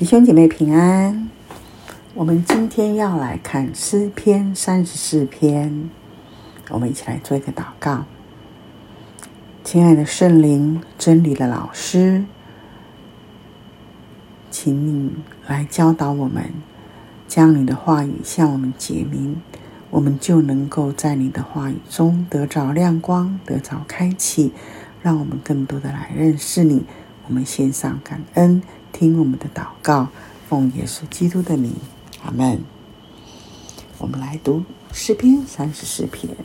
弟兄姐妹平安，我们今天要来看诗篇三十四篇，我们一起来做一个祷告。亲爱的圣灵，真理的老师，请你来教导我们，将你的话语向我们解明，我们就能够在你的话语中得着亮光，得着开启，让我们更多的来认识你。我们献上感恩。听我们的祷告，奉耶稣基督的名，阿门。我们来读诗篇三十四篇。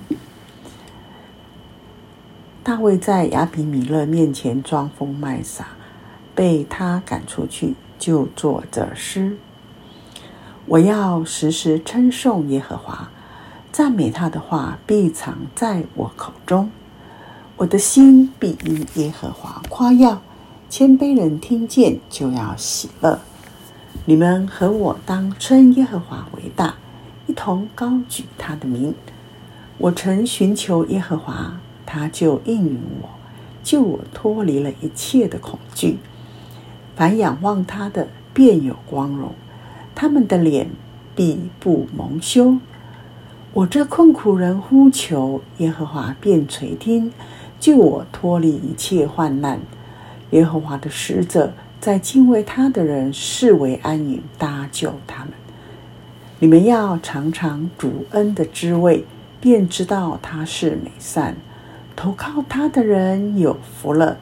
大卫在亚比米勒面前装疯卖傻，被他赶出去，就作这诗：我要时时称颂耶和华，赞美他的话必藏在我口中，我的心必因耶和华夸耀。谦卑人听见就要喜乐。你们和我当称耶和华为大，一同高举他的名。我曾寻求耶和华，他就应允我，救我脱离了一切的恐惧。凡仰望他的，便有光荣，他们的脸必不蒙羞。我这困苦人呼求耶和华，便垂听，救我脱离一切患难。耶和华的使者在敬畏他的人视为安营，搭救他们。你们要尝尝主恩的滋味，便知道他是美善。投靠他的人有福了。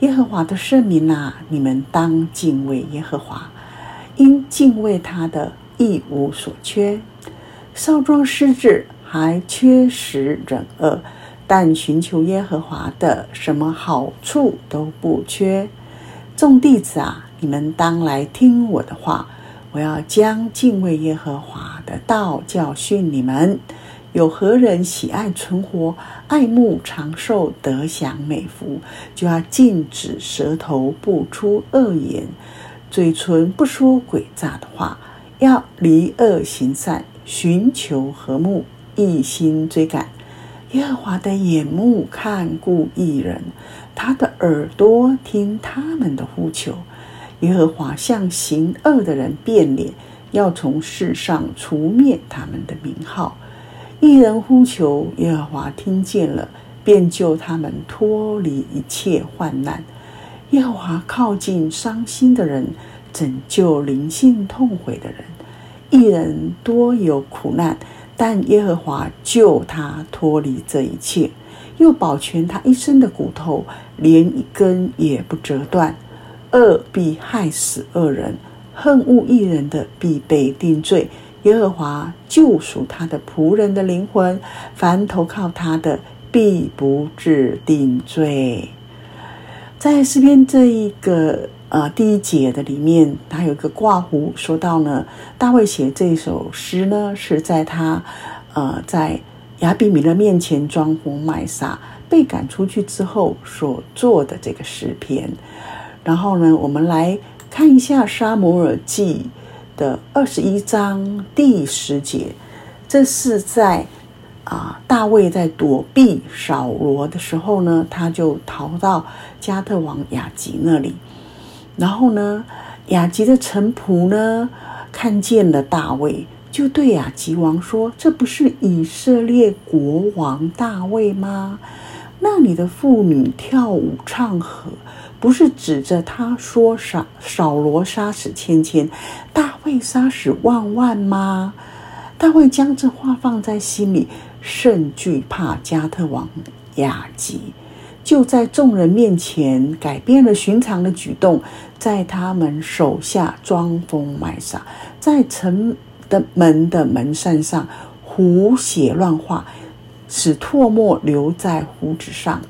耶和华的圣民哪，你们当敬畏耶和华，因敬畏他的一无所缺。少壮失志还缺食忍饿。但寻求耶和华的，什么好处都不缺。众弟子啊，你们当来听我的话。我要将敬畏耶和华的道教训你们。有何人喜爱存活，爱慕长寿，得享美福？就要禁止舌头不出恶言，嘴唇不说诡诈的话。要离恶行善，寻求和睦，一心追赶。耶和华的眼目看顾一人，他的耳朵听他们的呼求。耶和华向行恶的人变脸，要从世上除灭他们的名号。一人呼求耶和华，听见了，便救他们脱离一切患难。耶和华靠近伤心的人，拯救灵性痛悔的人。一人多有苦难。但耶和华救他脱离这一切，又保全他一生的骨头，连一根也不折断。恶必害死恶人，恨恶义人的必被定罪。耶和华救赎他的仆人的灵魂，凡投靠他的，必不致定罪。在诗篇这一个。呃，第一节的里面，他有一个挂弧，说到呢，大卫写这首诗呢，是在他呃在亚比米勒面前装疯卖傻，被赶出去之后所做的这个诗篇。然后呢，我们来看一下《撒母耳记》的二十一章第十节，这是在啊、大卫在躲避扫罗的时候呢，他就逃到加特王雅吉那里。然后呢，雅吉的臣仆呢，看见了大卫，就对雅吉王说：“这不是以色列国王大卫吗？那里的妇女跳舞唱和，不是指着他说扫扫罗杀死千千，大卫杀死万万吗？”大卫将这话放在心里，甚惧怕加特王雅吉。就在众人面前改变了寻常的举动，在他们手下装疯卖傻，在城的门的门扇上胡写乱画，使唾沫留在胡子上。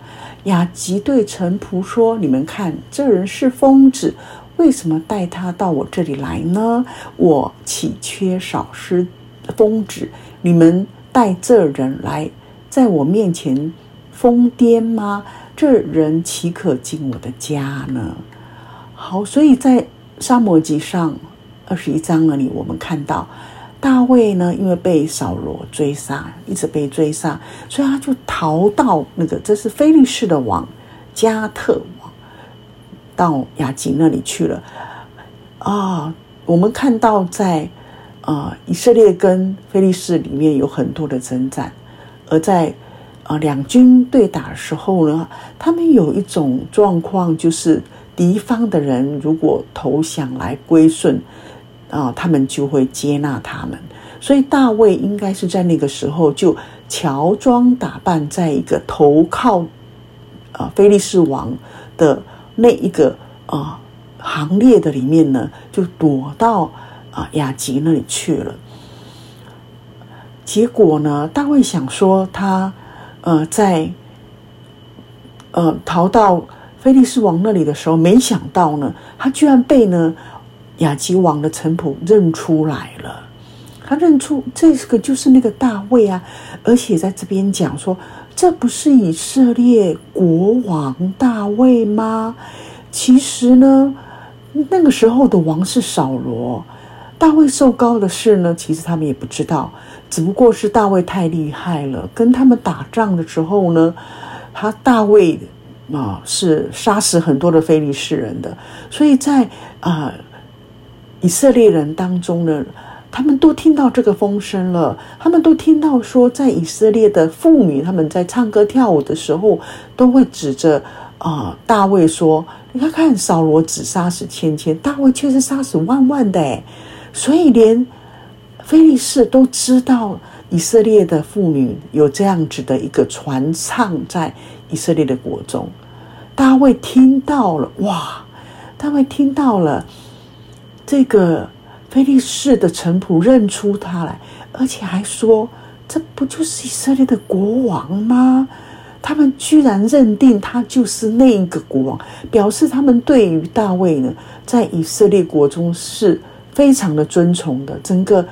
雅吉对臣仆说：“你们看，这人是疯子，为什么带他到我这里来呢？我岂缺少失疯子？你们带这人来，在我面前疯癫吗？”这人岂可进我的家呢？好，所以在撒母耳记上二十一章那里，我们看到大卫呢，因为被扫罗追杀，一直被追杀，所以他就逃到那个这是非利士的王加特王到亚吉那里去了。啊，我们看到在啊以色列跟非利士里面有很多的征战，而在啊两军对打的时候呢，他们有一种状况，就是敌方的人如果投降来归顺啊，他们就会接纳他们。所以大卫应该是在那个时候就乔装打扮，在一个投靠啊菲利士王的那一个啊行列的里面呢，就躲到啊雅吉那里去了。结果呢，大卫想说他呃在呃逃到菲利斯王那里的时候，没想到呢，他居然被呢亚吉王的臣仆认出来了。他认出这个就是那个大卫啊，而且在这边讲说，这不是以色列国王大卫吗？其实呢，那个时候的王是扫罗，大卫受膏的事呢，其实他们也不知道，只不过是大卫太厉害了，跟他们打仗的时候呢，他大卫啊是杀死很多的非利士人的，所以在啊、以色列人当中呢。他们都听到这个风声了，他们都听到说，在以色列的妇女，他们在唱歌跳舞的时候，都会指着啊、大卫说：“你看看，扫罗只杀死千千，大卫却是杀死万万的。”，所以连非利士都知道以色列的妇女有这样子的一个传唱在以色列的国中。大卫听到了，哇！大卫听到了这个。非利士的臣仆认出他来，而且还说：“这不就是以色列的国王吗？”他们居然认定他就是那一个国王，表示他们对于大卫呢，在以色列国中是非常的尊崇的。整个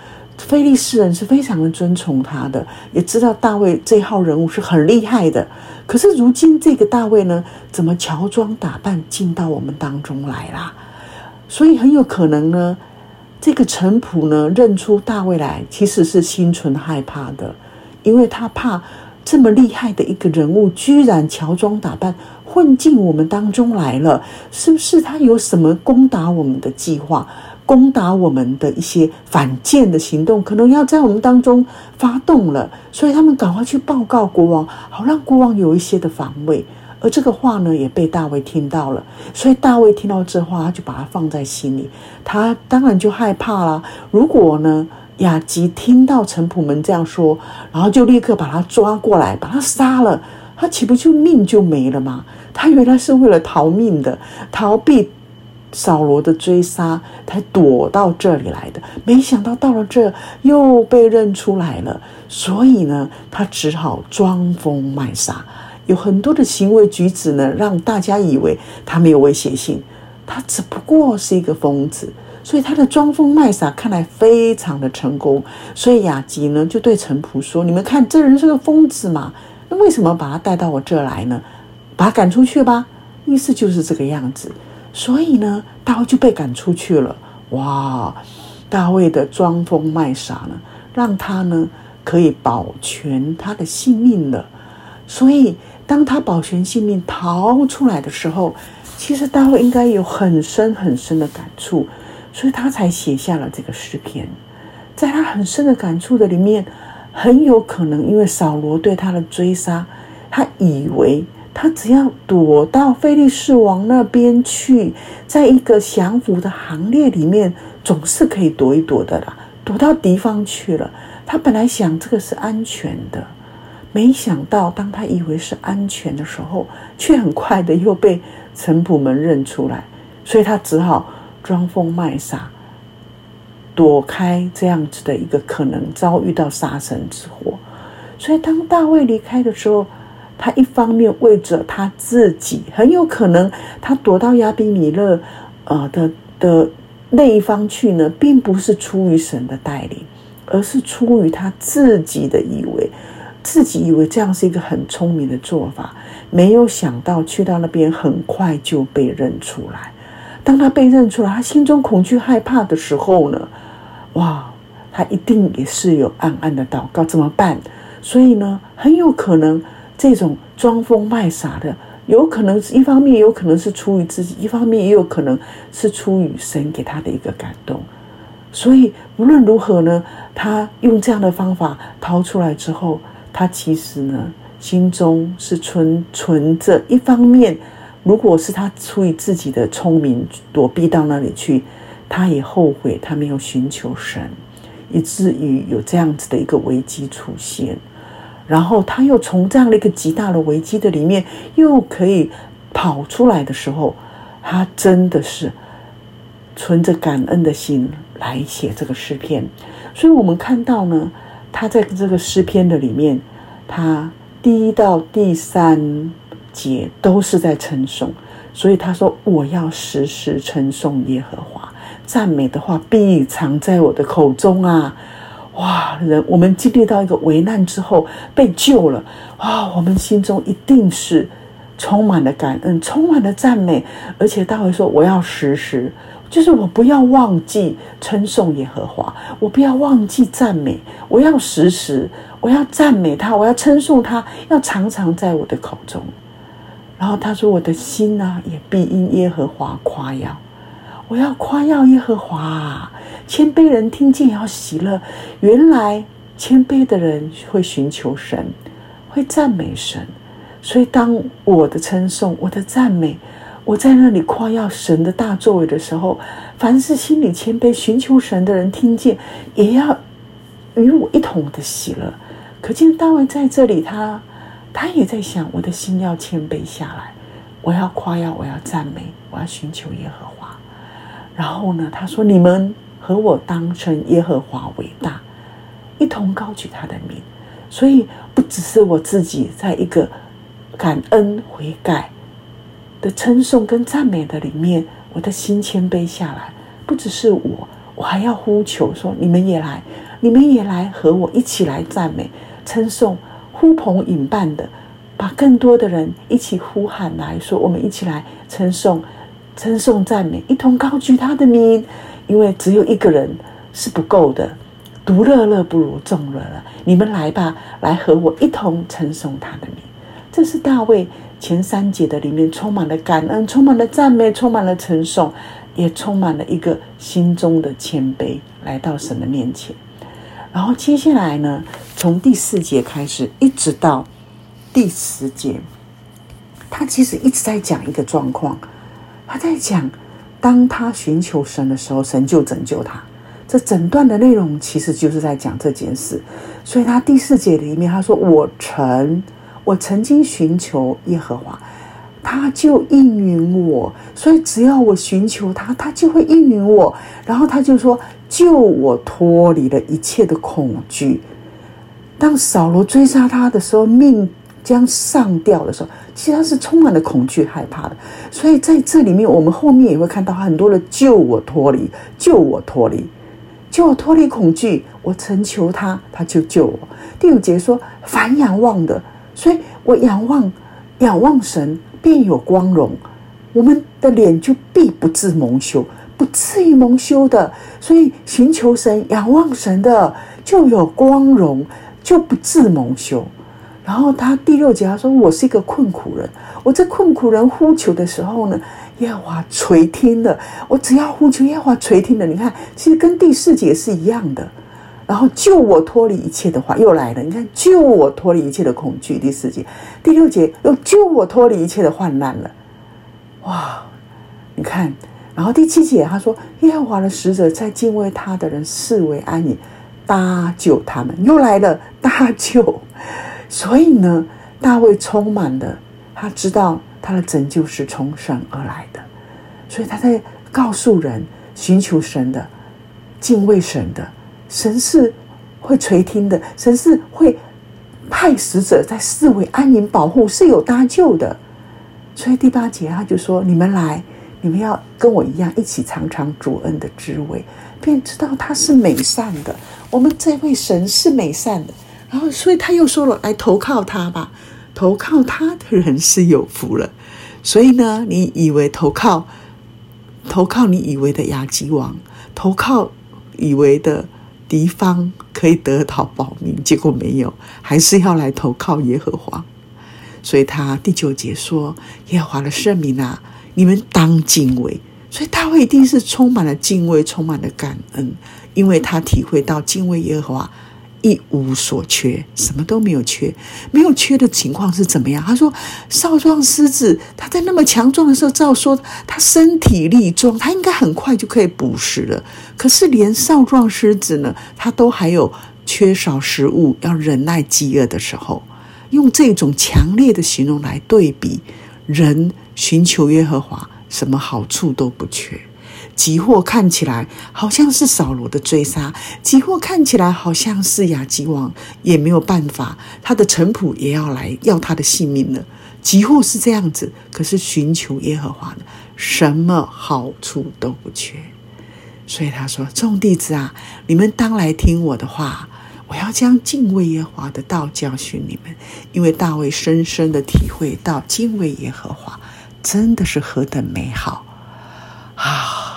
非利士人是非常的尊崇他的，也知道大卫这号人物是很厉害的。可是如今这个大卫呢，怎么乔装打扮进到我们当中来啦？所以很有可能呢。这个臣仆呢，认出大卫来，其实是心存害怕的，因为他怕这么厉害的一个人物，居然乔装打扮混进我们当中来了，是不是他有什么攻打我们的计划，攻打我们的一些反间的行动，可能要在我们当中发动了，所以他们赶快去报告国王，好让国王有一些的防卫。而这个话呢，也被大卫听到了，所以大卫听到这话，他就把它放在心里，他当然就害怕了。如果呢，亚吉听到臣仆们这样说，然后就立刻把他抓过来，把他杀了，他岂不就命就没了吗？他原来是为了逃命的，逃避扫罗的追杀，才躲到这里来的。没想到到了这，又被认出来了，所以呢，他只好装疯卖傻。有很多的行为举止呢，让大家以为他没有威胁性，他只不过是一个疯子，所以他的装疯卖傻看来非常的成功。所以雅吉呢就对陈仆说：“你们看，这人是个疯子嘛？那为什么把他带到我这来呢？把他赶出去吧。”意思就是这个样子。所以呢，大卫就被赶出去了。哇！大卫的装疯卖傻呢，让他呢可以保全他的性命了。所以。当他保全性命逃出来的时候，其实大卫应该有很深很深的感触，所以他才写下了这个诗篇。在他很深的感触的里面，很有可能因为扫罗对他的追杀，他以为他只要躲到非利士王那边去，在一个降服的行列里面，总是可以躲一躲的啦，躲到敌方去了。他本来想这个是安全的。没想到，当他以为是安全的时候，却很快的又被臣仆们认出来，所以他只好装疯卖傻，躲开这样子的一个可能遭遇到杀身之祸。所以，当大卫离开的时候，他一方面为着他自己，很有可能他躲到亚比米勒呃的的那一方去呢，并不是出于神的带领，而是出于他自己的以为。自己以为这样是一个很聪明的做法，没有想到去到那边很快就被认出来。当他被认出来，他心中恐惧害怕的时候呢，哇，他一定也是有暗暗的祷告，怎么办？所以呢，很有可能这种装疯卖傻的有可能是一方面，有可能是出于自己，一方面也有可能是出于神给他的一个感动。所以无论如何呢，他用这样的方法掏出来之后，他其实呢心中是存存着一方面，如果是他出于自己的聪明躲避到那里去，他也后悔他没有寻求神，以至于有这样子的一个危机出现。然后他又从这样的一个极大的危机的里面又可以跑出来的时候，他真的是存着感恩的心来写这个诗篇。所以我们看到呢，他在这个诗篇的里面，他第一到第三节都是在称颂。所以他说：“我要时时称颂耶和华，赞美的话必藏在我的口中啊。”哇，人我们经历到一个危难之后被救了，哇，我们心中一定是充满了感恩，充满了赞美，而且大卫说：“我要时时，就是我不要忘记称颂耶和华，我不要忘记赞美，我要时时，我要赞美他，我要称颂他，要常常在我的口中。”然后他说：“我的心呢、也必因耶和华夸耀。”我要夸耀耶和华，谦卑人听见要喜乐。原来谦卑的人会寻求神，会赞美神。所以当我的称颂、我的赞美，我在那里夸耀神的大作为的时候，凡是心里谦卑、寻求神的人听见，也要与我一同的喜乐。可见大卫在这里，他他也在想：我的心要谦卑下来，我要夸耀，我要赞美，我要寻求耶和华。然后呢，他说：“你们和我当成耶和华伟大，一同高举他的名。所以不只是我自己在一个感恩悔改的称颂跟赞美的里面，我的心谦卑下来。不只是我，我还要呼求说：你们也来，你们也来和我一起来赞美、称颂、呼朋引伴的，把更多的人一起呼喊来说：我们一起来称颂。”称颂赞美，一同高举他的名，因为只有一个人是不够的，独乐乐不如众乐乐。你们来吧，来和我一同称颂他的名。这是大卫前三节的里面充满了感恩，充满了赞美，充满了称颂，也充满了一个心中的谦卑，来到神的面前。然后接下来呢，从第四节开始，一直到第十节，他其实一直在讲一个状况。他在讲，当他寻求神的时候，神就拯救他。这整段的内容其实就是在讲这件事。所以他第四节里面他说：“我曾，我曾经寻求耶和华，他就应允我。所以只要我寻求他，他就会应允我。然后他就说，救我脱离了一切的恐惧。当扫罗追杀他的时候，命。”将上吊的时候，其实他是充满了恐惧、害怕的。所以在这里面，我们后面也会看到很多的救我脱离、救我脱离、救我脱离恐惧。我曾求他，他就救我。第五节说：“凡仰望的，所以我仰望、仰望神，便有光荣。我们的脸就必不致蒙羞，不至于蒙羞的。所以寻求神、仰望神的，就有光荣，就不致蒙羞。”然后他第六节他说：“我是一个困苦人，我这困苦人呼求的时候呢，耶和华垂听了。我只要呼求，耶和华垂听了。你看，其实跟第四节是一样的。然后救我脱离一切的话又来了。你看，救我脱离一切的恐惧。第四节、第六节又救我脱离一切的患难了。哇，你看，然后第七节他说：耶和华的使者在敬畏他的人视为安宁，搭救他们。又来了搭救。”所以呢，大卫充满了，他知道他的拯救是从神而来的，所以他在告诉人，寻求神的、敬畏神的，神是会垂听的，神是会派使者在四围安营保护，是有搭救的。所以第八节他就说：“你们来，你们要跟我一样，一起尝尝主恩的滋味，便知道他是美善的。我们这位神是美善的。”然后，所以他又说了：“来投靠他吧，投靠他的人是有福了。”所以呢，你以为投靠，投靠你以为的亚基王，投靠以为的敌方可以得到保命，结果没有，还是要来投靠耶和华。所以他第九节说：“耶和华的圣名啊，你们当敬畏。”所以大卫一定是充满了敬畏，充满了感恩，因为他体会到敬畏耶和华一无所缺，什么都没有缺。没有缺的情况是怎么样？他说：“少壮狮子，他在那么强壮的时候，照说他身体力壮，他应该很快就可以捕食了。可是连少壮狮子呢，他都还有缺少食物，要忍耐饥饿的时候。”用这种强烈的形容来对比，人寻求耶和华，什么好处都不缺。急祸看起来好像是扫罗的追杀，急祸看起来好像是亚基王也没有办法，他的臣仆也要来要他的性命了。急祸是这样子，可是寻求耶和华的，什么好处都不缺。所以他说：“众弟子啊，你们当来听我的话。”我要将敬畏耶和华的道教训你们，因为大卫深深的体会到敬畏耶和华真的是何等美好啊！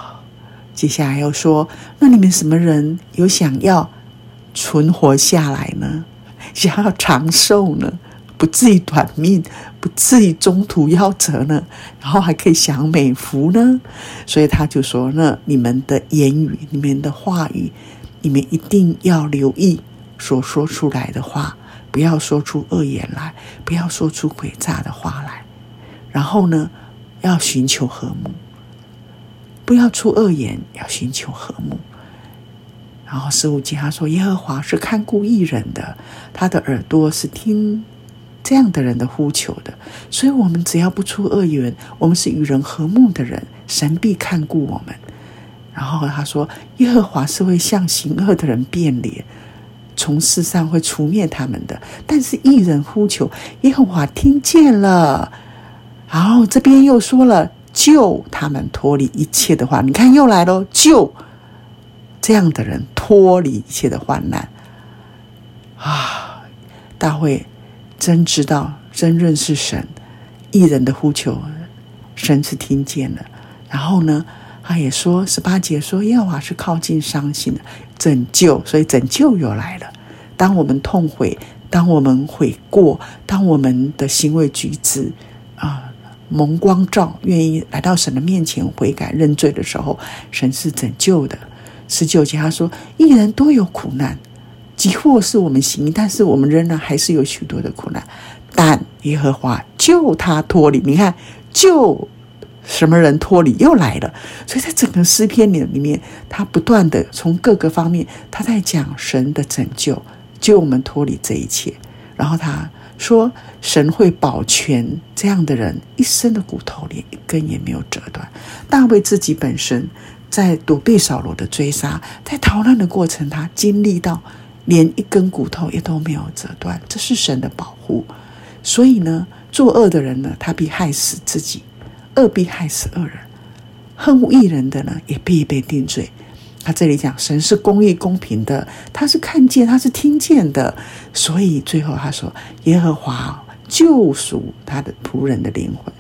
接下来又说，那你们什么人有想要存活下来呢？想要长寿呢？不至于短命，不至于中途夭折呢？然后还可以享美福呢？所以他就说：那你们的言语，你们的话语，你们一定要留意。所说出来的话，不要说出恶言来，不要说出诡诈的话来。然后呢，要寻求和睦，不要出恶言，要寻求和睦。然后十五节他说：“耶和华是看顾义人的，他的耳朵是听这样的人的呼求的。所以，我们只要不出恶言，我们是与人和睦的人，神必看顾我们。”然后他说：“耶和华是会向行恶的人变脸。”从世上会除灭他们的，但是义人呼求耶和华听见了，然后这边又说了救他们脱离一切的话，你看又来了救这样的人脱离一切的患难啊！大会真知道，真认识神，义人的呼求，神是听见了。然后呢，他也说十八节说耶和华是靠近伤心的。拯救，所以拯救又来了。当我们痛悔，当我们悔过，当我们的行为举止蒙光照，愿意来到神的面前悔改认罪的时候，神是拯救的。十九节他说：“一人多有苦难，急祸是我们行，但是我们仍然还是有许多的苦难。但耶和华救他脱离。你看救。”什么人脱离又来了？所以在整个诗篇里里面，他不断的从各个方面，他在讲神的拯救，救我们脱离这一切。然后他说，神会保全这样的人一生的骨头，连一根也没有折断。大卫自己本身在躲避扫罗的追杀，在逃难的过程，他经历到连一根骨头也都没有折断，这是神的保护。所以呢，作恶的人呢，他必害死自己。恶必害死恶人，恨恶一人的呢，也必被定罪。他这里讲，神是公义公平的，他是看见，他是听见的，所以最后他说，耶和华救赎他的仆人的灵魂，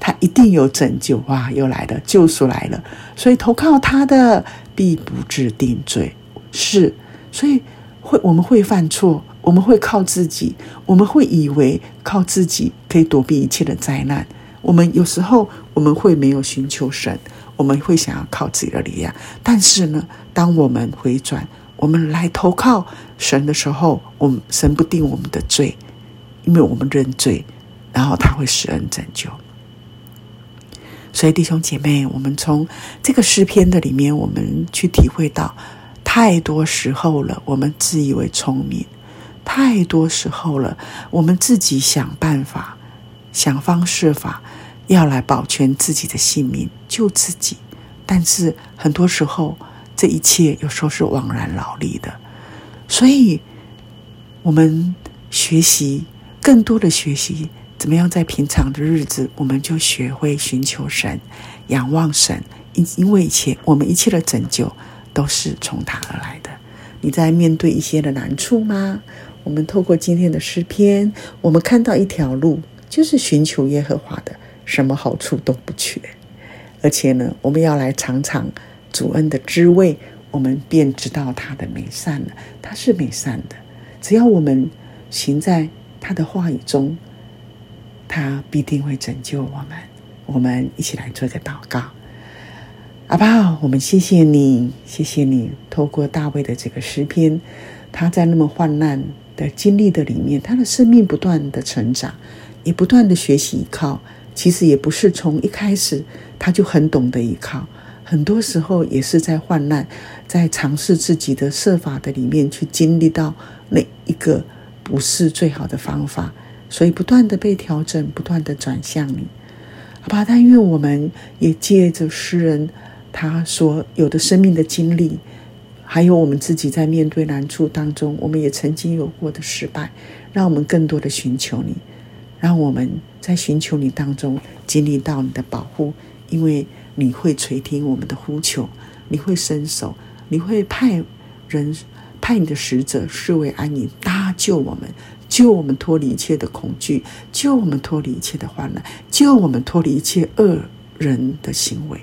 他一定有拯救。哇，又来了，救赎来了，所以投靠他的必不致定罪。是，所以会我们会犯错，我们会靠自己，我们会以为靠自己可以躲避一切的灾难。我们有时候我们会没有寻求神，我们会想要靠自己的力量。但是呢，当我们回转，我们来投靠神的时候，我们神不定我们的罪，因为我们认罪，然后他会施恩拯救。所以弟兄姐妹，我们从这个诗篇的里面，我们去体会到，太多时候了，我们自以为聪明，太多时候了，我们自己想办法。想方设法要来保全自己的性命，救自己，但是很多时候这一切有时候是枉然劳力的。所以，我们学习更多的学习，怎么样在平常的日子，我们就学会寻求神、仰望神，因因为一切我们一切的拯救都是从他而来的。你在面对一些的难处吗？我们透过今天的诗篇，我们看到一条路。就是寻求耶和华的，什么好处都不缺。而且呢，我们要来尝尝主恩的滋味，我们便知道他的美善了。他是美善的，只要我们行在他的话语中，他必定会拯救我们。我们一起来做个祷告。阿爸，我们谢谢你，谢谢你，透过大卫的这个诗篇，他在那么患难的经历的里面，他的生命不断的成长，也不断的学习依靠。其实也不是从一开始他就很懂得依靠，很多时候也是在患难，在尝试自己的设法的里面去经历到那一个不是最好的方法，所以不断的被调整，不断的转向你。好吧，但愿我们也借着诗人他所有的生命的经历，还有我们自己在面对难处当中，我们也曾经有过的失败，让我们更多的寻求你，让我们在寻求你当中经历到你的保护，因为你会垂听我们的呼求，你会伸手，你会派人派你的使者是为安宁搭救我们。救我们脱离一切的恐惧，救我们脱离一切的患难，救我们脱离一切恶人的行为。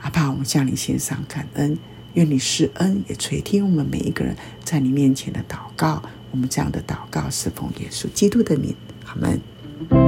阿爸，我们向你献上感恩，愿你施恩，也垂听我们每一个人在你面前的祷告。我们这样的祷告是奉耶稣基督的名，阿门。